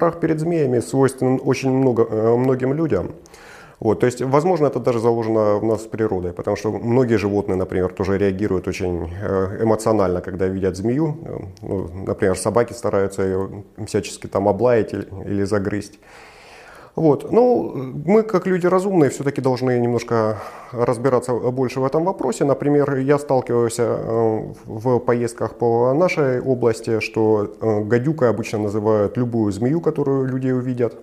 страх перед змеями свойственен очень много, многим людям. Вот, то есть, возможно, это даже заложено в нас природой, потому что многие животные, например, тоже реагируют очень эмоционально, когда видят змею. Ну, например, собаки стараются ее всячески там облаять или загрызть. Вот. Ну, мы, как люди разумные, все-таки должны немножко разбираться больше в этом вопросе. Например, я сталкивался э, в поездках по нашей области, что э, гадюкой обычно называют любую змею, которую люди увидят.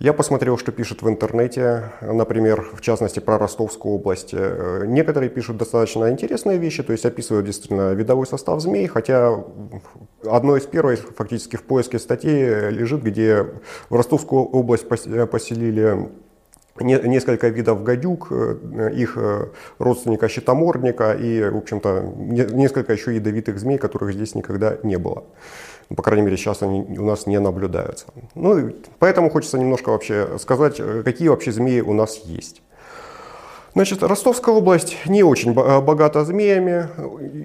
Я посмотрел, что пишут в интернете, например, в частности про Ростовскую область. Э, некоторые пишут достаточно интересные вещи, то есть описывают действительно видовой состав змей, хотя одной из первых фактически в поиске статей лежит, где в Ростовскую область э, поселили несколько видов гадюк, э, их родственника щитомордника и, в общем-то, несколько еще ядовитых змей, которых здесь никогда не было. Ну, по крайней мере, сейчас они у нас не наблюдаются. Ну, поэтому хочется немножко вообще сказать, э, какие вообще змеи у нас есть. Значит, Ростовская область не очень э, богата змеями.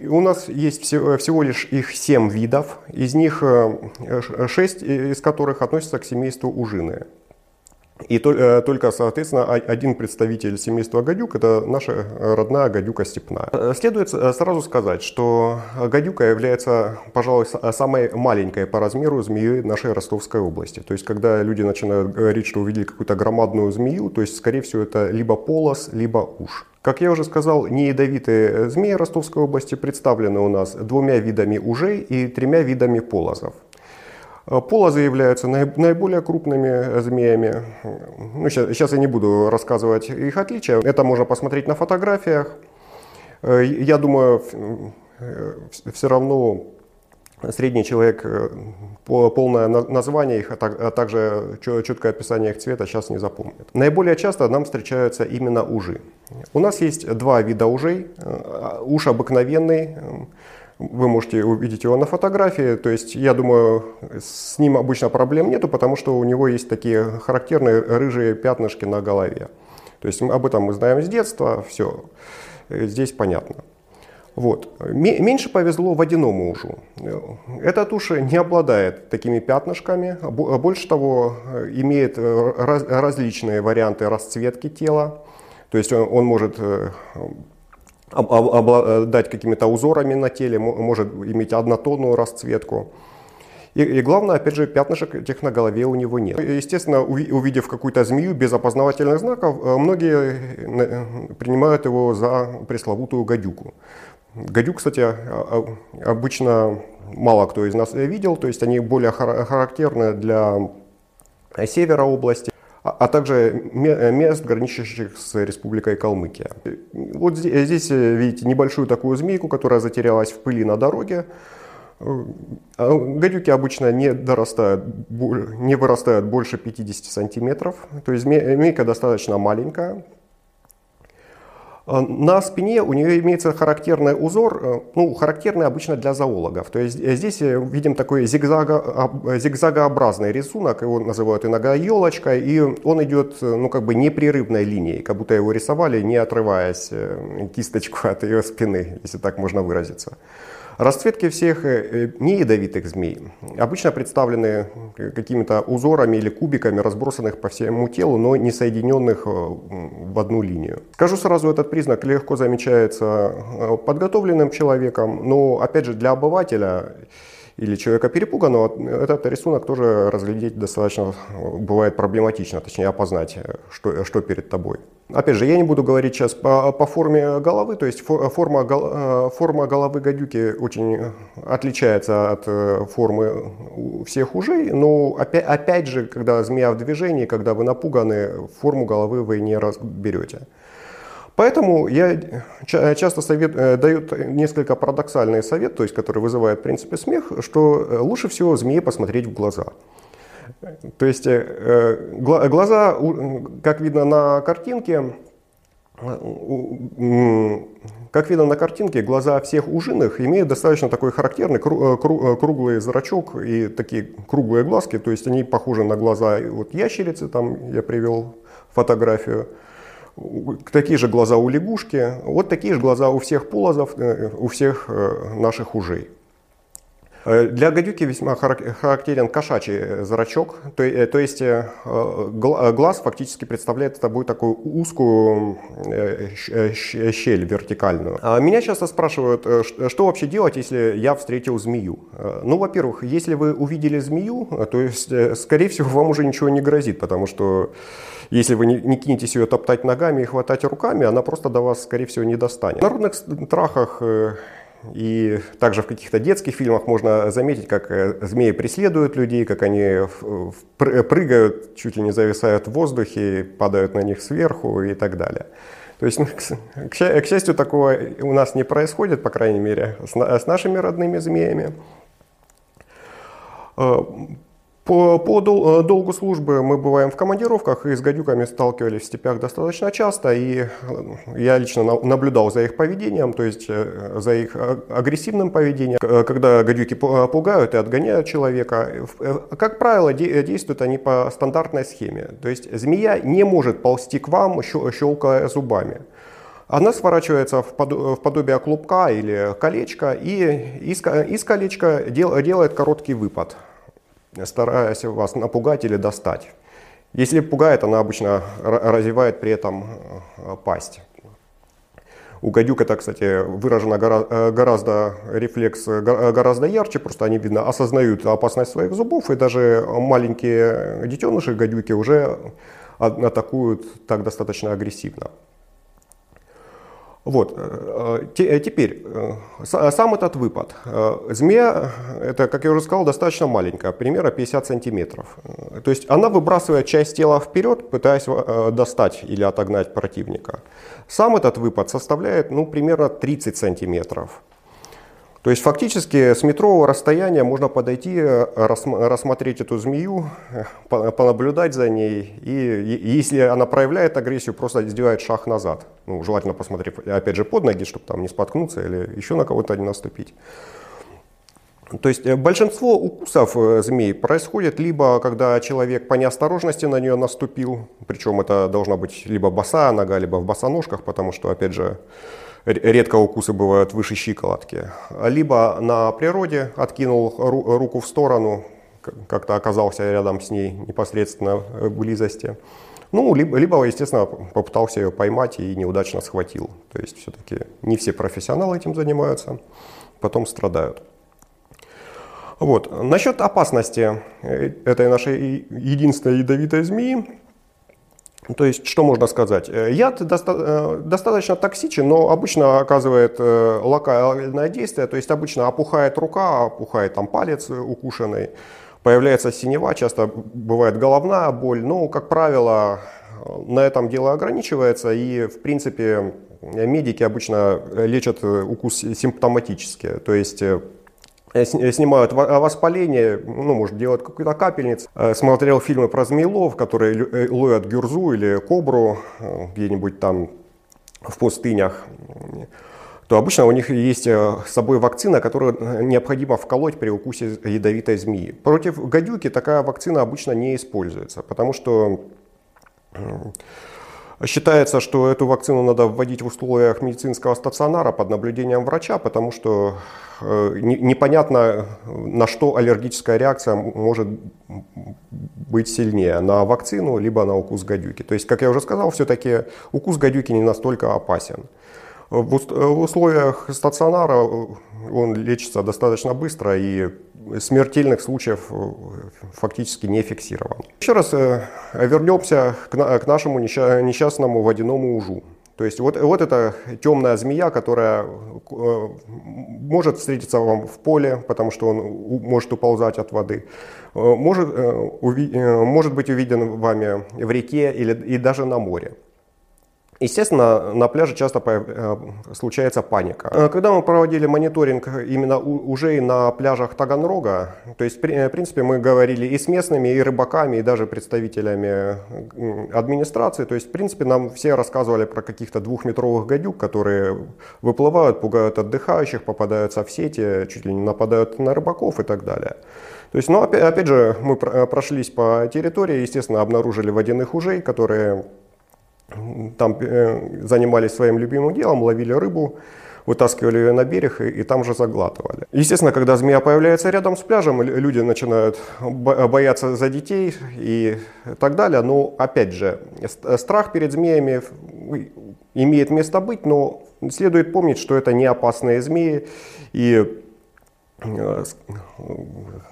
У нас есть всего лишь их 7 видов, из них 6 э, из которых относятся к семейству ужины. И э, только, соответственно, один представитель семейства гадюк – это наша родная гадюка степная. Э, следует э, сразу сказать, что гадюка является, пожалуй, самой маленькой по размеру змеей нашей Ростовской области. То есть, когда люди начинают говорить, что увидели какую-то громадную змею, то есть, скорее всего, это либо полос, либо уж. Как я уже сказал, неядовитые змеи Ростовской области представлены у нас двумя видами ужей и тремя видами полозов. Э, полозы являются наиболее крупными змеями. Ну, сейчас, сейчас я не буду рассказывать их отличия. Это можно посмотреть на фотографиях. Э, я думаю, э, все равно средний человек полное название их, а, а также четкое описание их цвета сейчас не запомнит. Наиболее часто нам встречаются именно ужи. У нас есть два вида ужей. Уж обыкновенный, вы можете увидеть его на фотографии. То есть, я думаю, с ним обычно проблем нету, потому что у него есть такие характерные рыжие пятнышки на голове. То есть, об этом мы знаем с детства, все, здесь понятно. Вот. Меньше повезло водяному ужу. Эта туша не обладает такими пятнышками, больше того, имеет различные варианты расцветки тела. То есть он, он может э, обладать какими-то узорами на теле, может иметь однотонную расцветку. И, и главное, опять же, пятнышек этих на голове у него нет. Естественно, увидев какую-то змею без опознавательных знаков, э, многие э, принимают его за пресловутую гадюку. Гадюк, кстати, а, а, обычно мало кто из нас видел, то есть они более характерны для севера области. А, а также мест, граничащих с Республикой Калмыкия. Вот здесь э, видите небольшую такую змейку, которая затерялась в пыли на дороге. Э, а гадюки обычно не, дорастают, не вырастают больше 50 сантиметров, то есть змейка достаточно маленькая. Э, на спине у нее имеется характерный узор, э, ну, характерный обычно для зоологов. То есть э, здесь видим такой зигзагообразный рисунок, его называют иногда елочкой, и он идет ну, как бы непрерывной линией, как будто его рисовали, не отрываясь кисточку от ее спины, если так можно выразиться. Расцветки всех э, э, неядовитых змей обычно представлены какими-то узорами или кубиками, разбросанных по всему телу, но не соединенных э, в одну линию. Скажу сразу, этот признак легко замечается подготовленным человеком, но опять же для обывателя или человека перепуганного, этот рисунок тоже разглядеть достаточно бывает проблематично, точнее опознать, что, что перед тобой. Опять же, я не буду говорить сейчас по, по форме головы, то есть форма, э, форма головы гадюки очень отличается от э, формы всех ужей, но опять, опять же, когда змея в движении, когда вы напуганы, форму головы вы не разберете. Поэтому я часто совет, э, дают несколько парадоксальный совет, то есть который вызывает в принципе смех, что лучше всего змее посмотреть в глаза. То есть э, глаза, как видно на картинке, как видно на картинке, глаза всех ужиных имеют достаточно такой характерный э, э, круглый зрачок и такие круглые глазки, то есть они похожи на глаза вот ящерицы, там я привел фотографию, такие же глаза у лягушки, вот такие же глаза у всех полозов, у всех наших ужей. Э, для гадюки весьма характерен кошачий зрачок, то, э, то есть э, глаз фактически представляет собой такую узкую щель вертикальную. А меня часто спрашивают, что вообще делать, если я встретил змею? Ну, во-первых, если вы увидели змею, то есть, скорее всего, вам уже ничего не грозит, потому что если вы не кинетесь ее топтать ногами и хватать руками, она просто до вас, скорее всего, не достанет. В народных страхах и также в каких-то детских фильмах можно заметить, как э, змеи преследуют людей, как они прыгают, чуть ли не зависают в воздухе, падают на них сверху и так далее. То есть, ну, к счастью, такого у нас не происходит, по крайней мере, с нашими родными змеями. По, по дол, э, долгу службы мы бываем в командировках и с гадюками сталкивались в степях достаточно часто. И э, я лично наблюдал за их поведением, то есть э, за их агрессивным поведением. Когда гадюки пугают и отгоняют человека, как правило, действуют они по стандартной схеме. То есть змея не может ползти к вам, щелкая зубами. Она сворачивается в подобие клубка или колечка и из колечка делает короткий выпад стараясь вас напугать или достать. Если пугает, она обычно развивает при этом э, пасть. У гадюк это, кстати, выражено э, гораздо, рефлекс э, гораздо ярче, просто они, видно, осознают опасность своих зубов, и даже маленькие детеныши гадюки уже атакуют так достаточно агрессивно. Вот. Э, э, теперь, э, сам этот выпад. Змея, это, как я уже сказал, достаточно маленькая, примерно 50 сантиметров. То есть она выбрасывает часть тела вперед, пытаясь достать или отогнать противника. Сам этот выпад составляет ну, примерно 30 сантиметров. То есть фактически с метрового расстояния можно подойти, рассмотреть эту змею, понаблюдать за ней, и если она проявляет агрессию, просто сделать шаг назад. Ну, желательно посмотреть, опять же, под ноги, чтобы там не споткнуться или еще на кого-то не наступить. То есть э, большинство укусов э, змей происходит либо когда человек по неосторожности на нее наступил, причем это должна быть либо босая нога, либо в босоножках, потому что, опять же, редко укусы бывают выше щиколотки, либо на природе откинул руку в сторону, как-то оказался рядом с ней непосредственно близости. Ну, либо, либо, естественно, попытался ее поймать и неудачно схватил. То есть все-таки не все профессионалы этим занимаются, потом страдают. Вот. Насчет опасности э, этой нашей единственной ядовитой змеи, то есть, что можно сказать? Э, яд доста э, достаточно токсичен, но обычно оказывает э, локальное действие, то есть обычно опухает рука, опухает там палец укушенный, появляется синева, часто бывает головная боль, но, как правило, на этом дело ограничивается, и, в принципе, медики обычно лечат укус симптоматически, то есть снимают э, воспаление, ну, может, делать какую-то капельницу. Смотрел фильмы про змеилов, которые ловят гюрзу или кобру где-нибудь там в пустынях то обычно у них есть с собой вакцина, которую необходимо вколоть при укусе ядовитой змеи. Против гадюки такая вакцина обычно не используется, потому что Считается, что эту вакцину надо вводить в условиях медицинского стационара под наблюдением врача, потому что э, непонятно, на что аллергическая реакция может быть сильнее, на вакцину либо на укус гадюки. То есть, как я уже сказал, все-таки укус гадюки не настолько опасен. В условиях стационара э, он лечится достаточно быстро и смертельных случаев э, фактически не фиксирован. Еще раз э, вернемся к нашему несчастному водяному ужу. То есть вот, вот эта темная змея, которая может встретиться вам в поле, потому что он может уползать от воды, может, может быть увиден вами в реке или и даже на море. Естественно, на пляже часто э, случается паника. Э, когда мы проводили мониторинг именно уже на пляжах Таганрога, то есть, в принципе, мы говорили и с местными, и рыбаками, и даже представителями администрации, то есть, в принципе, нам все рассказывали про каких-то двухметровых гадюк, которые выплывают, пугают отдыхающих, попадаются в сети, чуть ли не нападают на рыбаков и так далее. То есть, ну, опять, опять же, мы прошлись по территории, естественно, обнаружили водяных ужей, которые там э, занимались своим любимым делом, ловили рыбу, вытаскивали ее на берег и, и там же заглатывали. Естественно, когда змея появляется рядом с пляжем, люди начинают бояться за детей и так далее. Но опять же, страх перед змеями имеет место быть, но следует помнить, что это не опасные змеи. И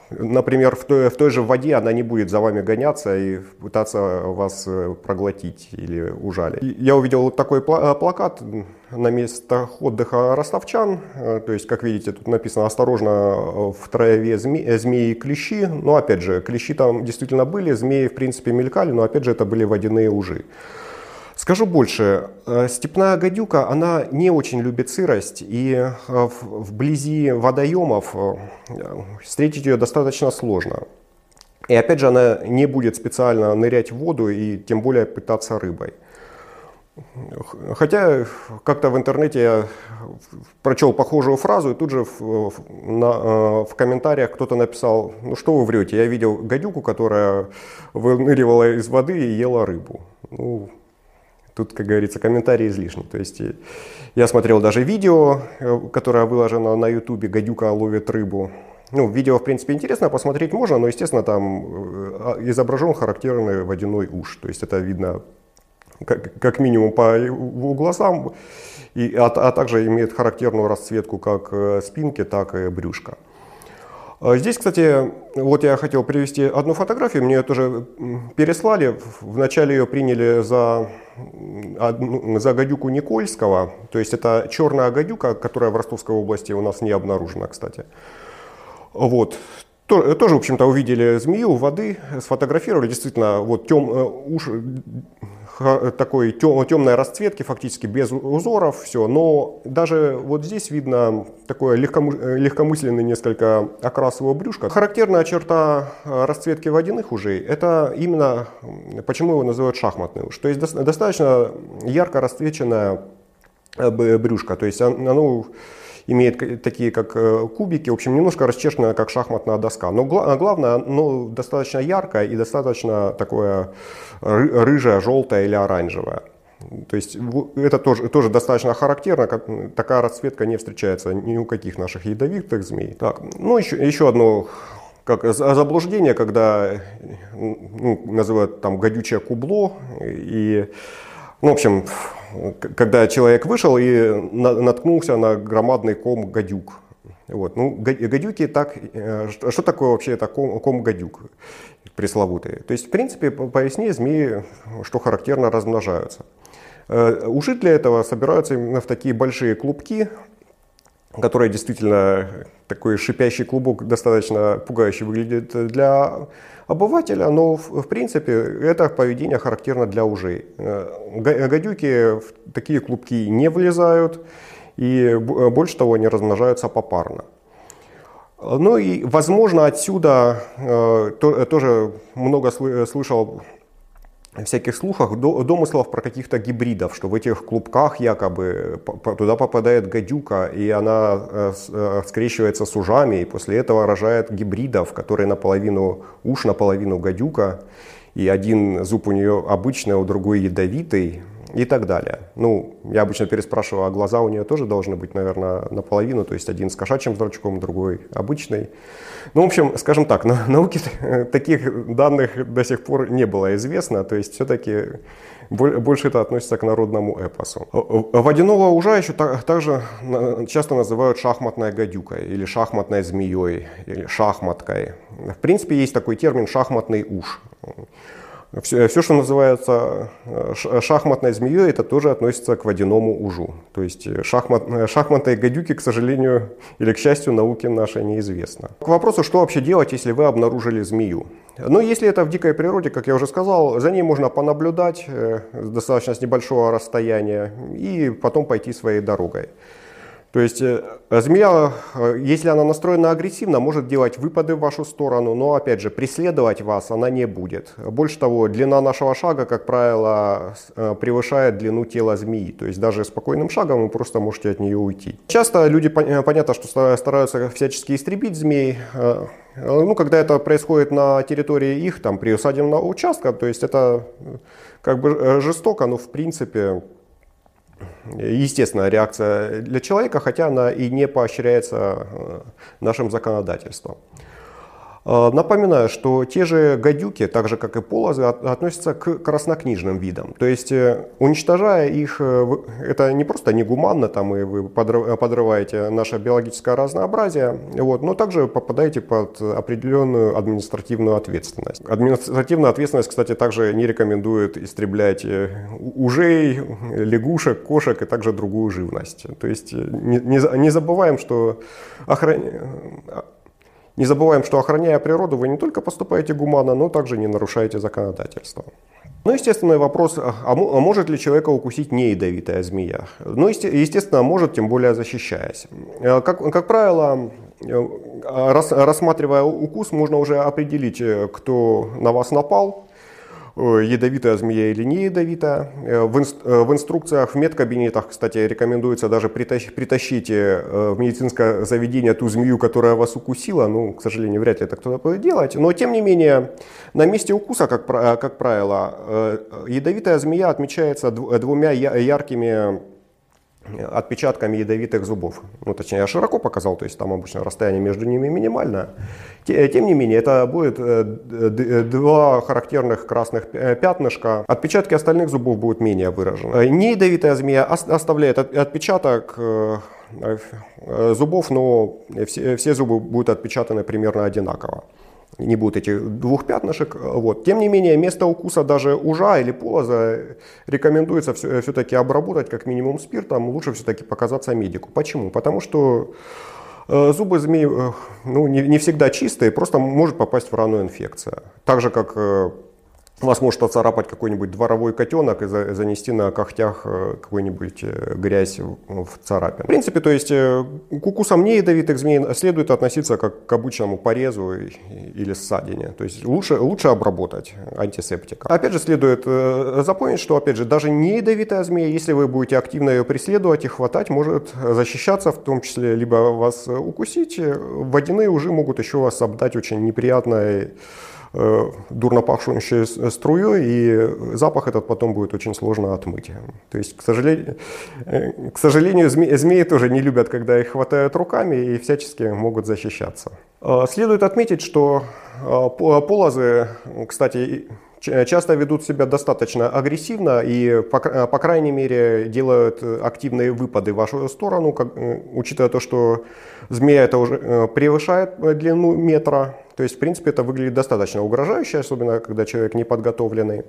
например, в той, в той же воде она не будет за вами гоняться и пытаться вас э, проглотить или ужалить. Я увидел такой э, плакат на местах отдыха ростовчан. То есть, как видите, тут написано «Осторожно, в траве зме, змеи и клещи». Но опять же, клещи там действительно были, змеи в принципе мелькали, но опять же это были водяные ужи. Скажу больше, э, степная гадюка, она не очень любит сырость, и э, вблизи водоемов э, встретить ее достаточно сложно. И опять же, она не будет специально нырять в воду и тем более пытаться рыбой. Хотя как-то в интернете я прочел похожую фразу, и тут же в, на, в комментариях кто-то написал, ну что вы врете, я видел гадюку, которая выныривала из воды и ела рыбу. Ну, Тут, как говорится, комментарии излишни. То есть э, я смотрел даже видео, э, которое выложено на ютубе «Гадюка ловит рыбу». Ну, видео, в принципе, интересно, посмотреть можно, но, естественно, там э, а, изображен характерный водяной уж. То есть это видно как, как минимум по глазам, и, а, а также имеет характерную расцветку как спинки, так и брюшка. А здесь, кстати, вот я хотел привести одну фотографию, мне ее тоже переслали. Вначале ее приняли за, за гадюку Никольского, то есть это черная гадюка, которая в Ростовской области у нас не обнаружена, кстати. Вот. Тоже, в общем-то, увидели змею воды, сфотографировали. Действительно, вот тем, э, уж, такой тем, темной расцветки, фактически без узоров, все. Но даже вот здесь видно такое легкому, легкомысленный несколько окрас его брюшка. Характерная черта э, расцветки водяных ужей, это именно, почему его называют шахматный уж. То есть достаточно ярко расцвеченная э, брюшка. То есть оно имеет такие как э, кубики, в общем, немножко расчешенная, как шахматная доска. Но главное, оно достаточно яркое и достаточно такое рыжее, желтое или оранжевое. То есть это тоже, тоже достаточно характерно, как, такая расцветка не встречается ни у каких наших ядовитых змей. Так, ну еще, еще одно как заблуждение, когда ну, называют там гадючее кубло и ну, в общем, когда человек вышел и наткнулся на громадный ком гадюк. Вот. Ну, гадюки так... Э, что такое вообще это ком, ком гадюк пресловутый? То есть, в принципе, по весне змеи, что характерно, размножаются. Э, уши для этого собираются именно в такие большие клубки, которые действительно такой шипящий клубок достаточно пугающе выглядит для обывателя, но в, принципе это поведение характерно для ужей. Э, гадюки в такие клубки не влезают и больше того не размножаются попарно. Ну и, возможно, отсюда э, тоже много слышал всяких слухах, домыслов про каких-то гибридов, что в этих клубках якобы туда попадает гадюка, и она э, э, скрещивается с ужами, и после этого рожает гибридов, которые наполовину уж, наполовину гадюка, и один зуб у нее обычный, а у другой ядовитый, и так далее. Ну, я обычно переспрашиваю, а глаза у нее тоже должны быть, наверное, наполовину, то есть один с кошачьим зрачком, другой обычный. Ну, в общем, скажем так, на науке таких данных до сих пор не было известно, то есть все-таки больше это относится к народному эпосу. Водяного ужа еще также часто называют шахматной гадюкой или шахматной змеей или шахматкой. В принципе, есть такой термин шахматный уж. Все, все, что называется э, шахматной змеей, это тоже относится к водяному ужу. То есть э, шахмат, э, шахматной гадюки, к сожалению или к счастью, науке нашей неизвестно. К вопросу, что вообще делать, если вы обнаружили змею. Ну, если это в дикой природе, как я уже сказал, за ней можно понаблюдать достаточно с небольшого расстояния и потом пойти своей дорогой. То есть э, змея, э, если она настроена агрессивно, может делать выпады в вашу сторону, но опять же преследовать вас она не будет. Больше того, длина нашего шага, как правило, э, превышает длину тела змеи. То есть даже спокойным шагом вы просто можете от нее уйти. Часто люди, понятно, что стараются всячески истребить змей. Ну, когда это происходит на территории их, там, приусадебного участка, то есть это как бы жестоко, но в принципе естественная реакция для человека, хотя она и не поощряется нашим законодательством. А, напоминаю, что те же гадюки, так же как и полозы, относятся к краснокнижным видам. То есть, э, уничтожая их, э, это не просто негуманно, там, и вы подрываете наше биологическое разнообразие, вот, но также попадаете под определенную административную ответственность. Административная ответственность, кстати, также не рекомендует истреблять э, ужей, лягушек, кошек и также другую живность. То есть не, не, не забываем, что охран... Не забываем, что охраняя природу, вы не только поступаете гуманно, но также не нарушаете законодательство. Ну, естественный вопрос, а, а, а может ли человека укусить неядовитая змея? Ну, естественно, может, тем более защищаясь. Э, как, как правило, э, рассматривая укус, можно уже определить, э, кто на вас напал, ядовитая змея или не ядовитая. Э, в, инст, э, в инструкциях, в медкабинетах, кстати, рекомендуется даже притащ, притащите э, в медицинское заведение ту змею, которая вас укусила. Ну, к сожалению, вряд ли это кто-то будет делать. Но, тем не менее, на месте укуса, как, как правило, ядовитая змея отмечается двумя яркими отпечатками ядовитых зубов. Ну, точнее, я широко показал, то есть там обычно расстояние между ними минимальное. Тем не менее, это будет э, два характерных красных пятнышка. Отпечатки остальных зубов будут менее выражены. Э, не ядовитая змея оставляет отпечаток э, зубов, но все зубы будут отпечатаны примерно одинаково не будет этих двух пятнышек. Вот. Тем не менее, место укуса даже ужа или полоза рекомендуется все-таки обработать как минимум спиртом, лучше все-таки показаться медику. Почему? Потому что э, зубы змеи э, ну, не, не всегда чистые, просто может попасть в рану инфекция. Так же, как э, вас может оцарапать какой-нибудь дворовой котенок и занести на когтях э, какую-нибудь э, грязь в царапин. В принципе, то есть э, к укусам неядовитых змей следует относиться как к обычному порезу или ссадине. То есть лучше, лучше обработать антисептиком. Опять же, следует запомнить, что, опять же, даже не ядовитая змея, если вы будете активно ее преследовать и хватать, может защищаться, в том числе либо вас укусить. Водяные уже могут еще вас обдать очень неприятной дурно пахнущей струей, и запах этот потом будет очень сложно отмыть. То есть, к сожалению, э, к сожалению зме, змеи тоже не любят, когда их хватают руками и всячески могут защищаться. Э, следует отметить, что полозы, кстати, часто ведут себя достаточно агрессивно и, по, по крайней мере, делают активные выпады в вашу сторону, как, учитывая то, что змея это уже превышает длину метра, то есть, в принципе, это выглядит достаточно угрожающе, особенно когда человек не подготовленный.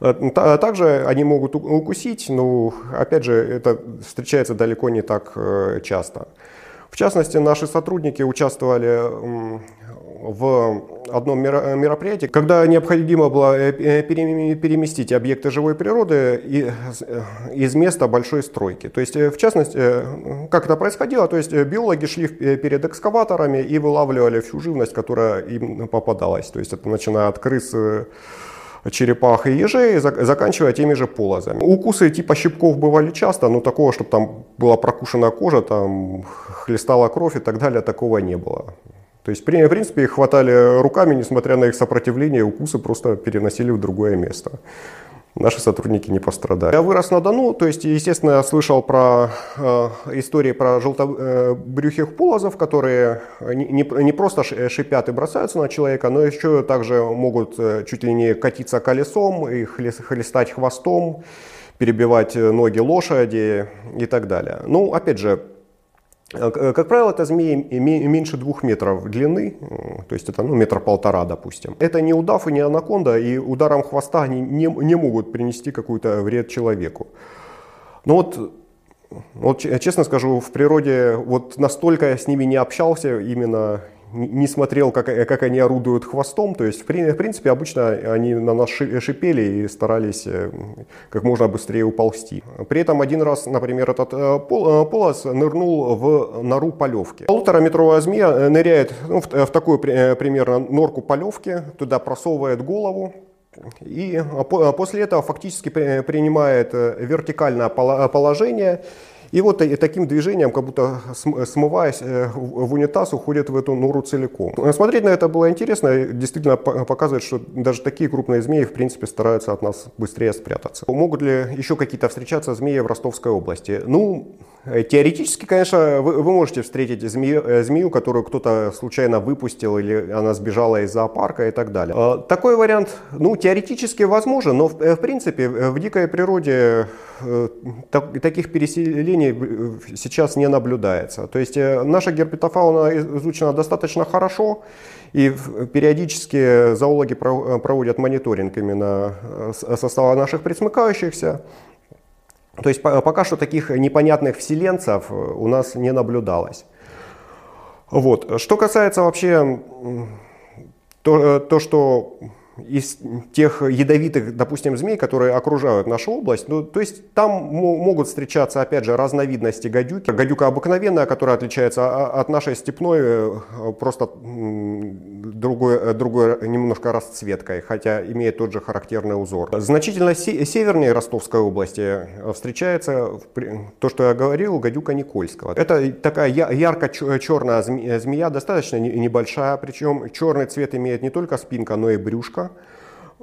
Э, а также они могут укусить, но, опять же, это встречается далеко не так э, часто. В частности, наши сотрудники участвовали в одном мероприятии, когда необходимо было э, э, переместить объекты живой природы э, из места большой стройки. То есть, в частности, как это происходило, то есть биологи шли перед экскаваторами и вылавливали всю живность, которая им попадалась. То есть это начиная от крыс, черепах и ежей, заканчивая теми же полозами. Укусы типа щипков бывали часто, но такого, чтобы там была прокушена кожа, там хлестала кровь и так далее, такого не было. То есть, в принципе, их хватали руками, несмотря на их сопротивление, укусы просто переносили в другое место. Наши сотрудники не пострадали. Я вырос на Дону, то есть, естественно, я слышал про э, истории про желтобрюхих э, полозов, которые не, не, просто шипят и бросаются на человека, но еще также могут э, чуть ли не катиться колесом и хлестать хвостом, перебивать ноги лошади и так далее. Ну, опять же, Э, э, как правило, это змеи меньше двух метров длины, то есть это ну, метр полтора, допустим. Это не удав и не анаконда, и ударом хвоста они не, не могут принести какой-то вред человеку. Но вот, вот честно скажу, в природе вот настолько я с ними не общался именно не смотрел, как, э, как они орудуют хвостом. То есть, в принципе, обычно они на нас шипели и старались э, как можно быстрее уползти. При этом один раз, например, этот э, полос нырнул в нору полевки. Полутораметровая змея ныряет ну, в, в такую примерно норку полевки, туда просовывает голову, и после этого фактически принимает вертикальное положение И вот таким движением, как будто смываясь в унитаз, уходит в эту нору целиком. Смотреть на это было интересно, действительно показывает, что даже такие крупные змеи, в принципе, стараются от нас быстрее спрятаться. Могут ли еще какие-то встречаться змеи в Ростовской области? Ну, Теоретически, конечно, вы, вы можете встретить змею, змею, которую кто-то случайно выпустил или она сбежала из зоопарка и так далее. Такой вариант, ну, теоретически возможен, но в, в принципе в дикой природе так, таких переселений сейчас не наблюдается. То есть наша герпетофауна изучена достаточно хорошо, и периодически зоологи проводят мониторинг именно состава наших пресмыкающихся. То есть пока что таких непонятных вселенцев э, у нас не наблюдалось. Вот. Что касается вообще то, э, то что из тех ядовитых, допустим, змей, которые окружают нашу область, ну, то есть там могут встречаться, опять же, разновидности гадюки. Гадюка обыкновенная, которая отличается от нашей степной э, просто другой, э, другой немножко расцветкой, хотя имеет тот же характерный узор. Значительно севернее Ростовской области э, встречается то, что я говорил, гадюка Никольского. Это такая ярко-черная змея, достаточно небольшая, причем черный цвет имеет не только спинка, но и брюшко.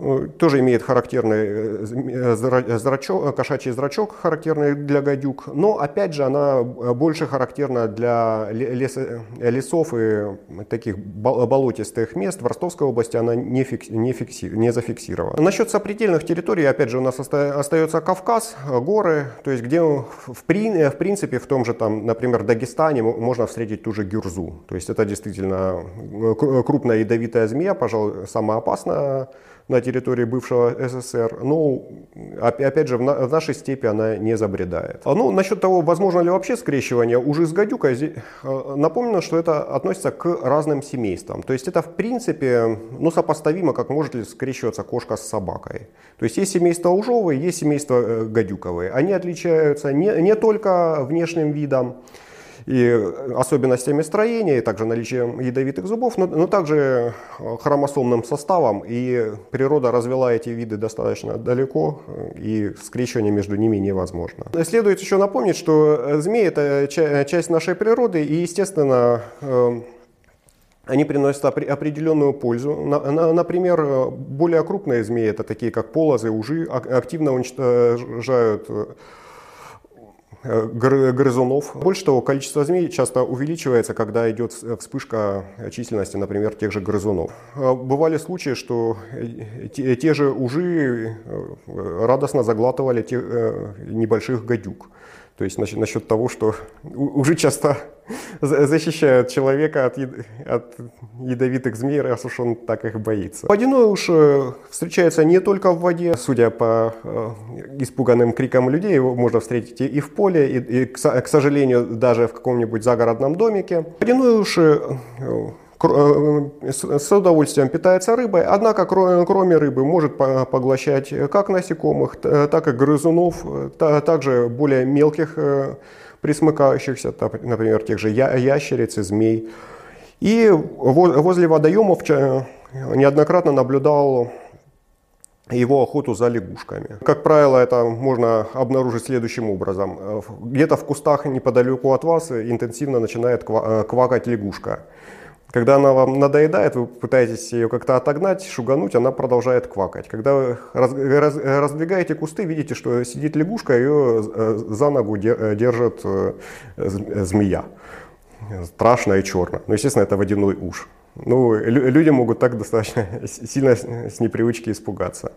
Э, тоже имеет характерный э, э, зрачок, кошачий зрачок, характерный для гадюк, но опять же она больше характерна для лес, лесов и таких болотистых мест. В Ростовской области она не, фикси, не, фикси, не зафиксирована. Насчет сопредельных территорий, опять же, у нас остается Кавказ, горы, то есть где в, в принципе в том же, там, например, Дагестане можно встретить ту же гюрзу. То есть это действительно крупная ядовитая змея, пожалуй, самая опасная на территории бывшего СССР. Ну, опять же, в нашей степи она не забредает. А, ну, насчет того, возможно ли вообще скрещивание уже с гадюкой, э, напомню, что это относится к разным семействам. То есть это, в принципе, ну, сопоставимо, как может ли скрещиваться кошка с собакой. То есть есть семейство ужовые, есть семейство э, гадюковые. Они отличаются не, не только внешним видом, и особенностями строения, и также наличием ядовитых зубов, но, но также э, хромосомным составом. И природа развела эти виды достаточно далеко, и скрещивание между ними невозможно. Следует еще напомнить, что змеи это часть нашей природы, и, естественно, э, они приносят определенную пользу. Например, более крупные змеи, это такие как полозы, ужи, активно уничтожают э, Э, грызунов. Больше того, количество змей часто увеличивается, когда идет вспышка численности, например, тех же грызунов. Э, бывали случаи, что э, те же ужи радостно заглатывали тех небольших гадюк. То есть насчет, насчет того, что уже часто защищают человека от, от ядовитых змей, раз уж он так их боится. Водяной уж э, встречается не только в воде. Судя по э, испуганным крикам людей, его можно встретить и в поле, и, и к сожалению, даже в каком-нибудь загородном домике. Водяной уж Э, с удовольствием питается рыбой, однако кроме рыбы может поглощать как насекомых, так и грызунов, также более мелких э, присмыкающихся, например, тех же ящериц и змей. И возле водоемов неоднократно наблюдал его охоту за лягушками. Как правило, это можно обнаружить следующим образом. Где-то в кустах неподалеку от вас интенсивно начинает квакать лягушка. Когда она вам надоедает, вы пытаетесь ее как-то отогнать, шугануть, она продолжает квакать. Когда вы раз, раз, раздвигаете кусты, видите, что сидит лягушка, ее э, за ногу э, держит э, змея. Страшная и черная. Ну, естественно, это водяной уж. Ну, люди могут так достаточно сильно с непривычки испугаться.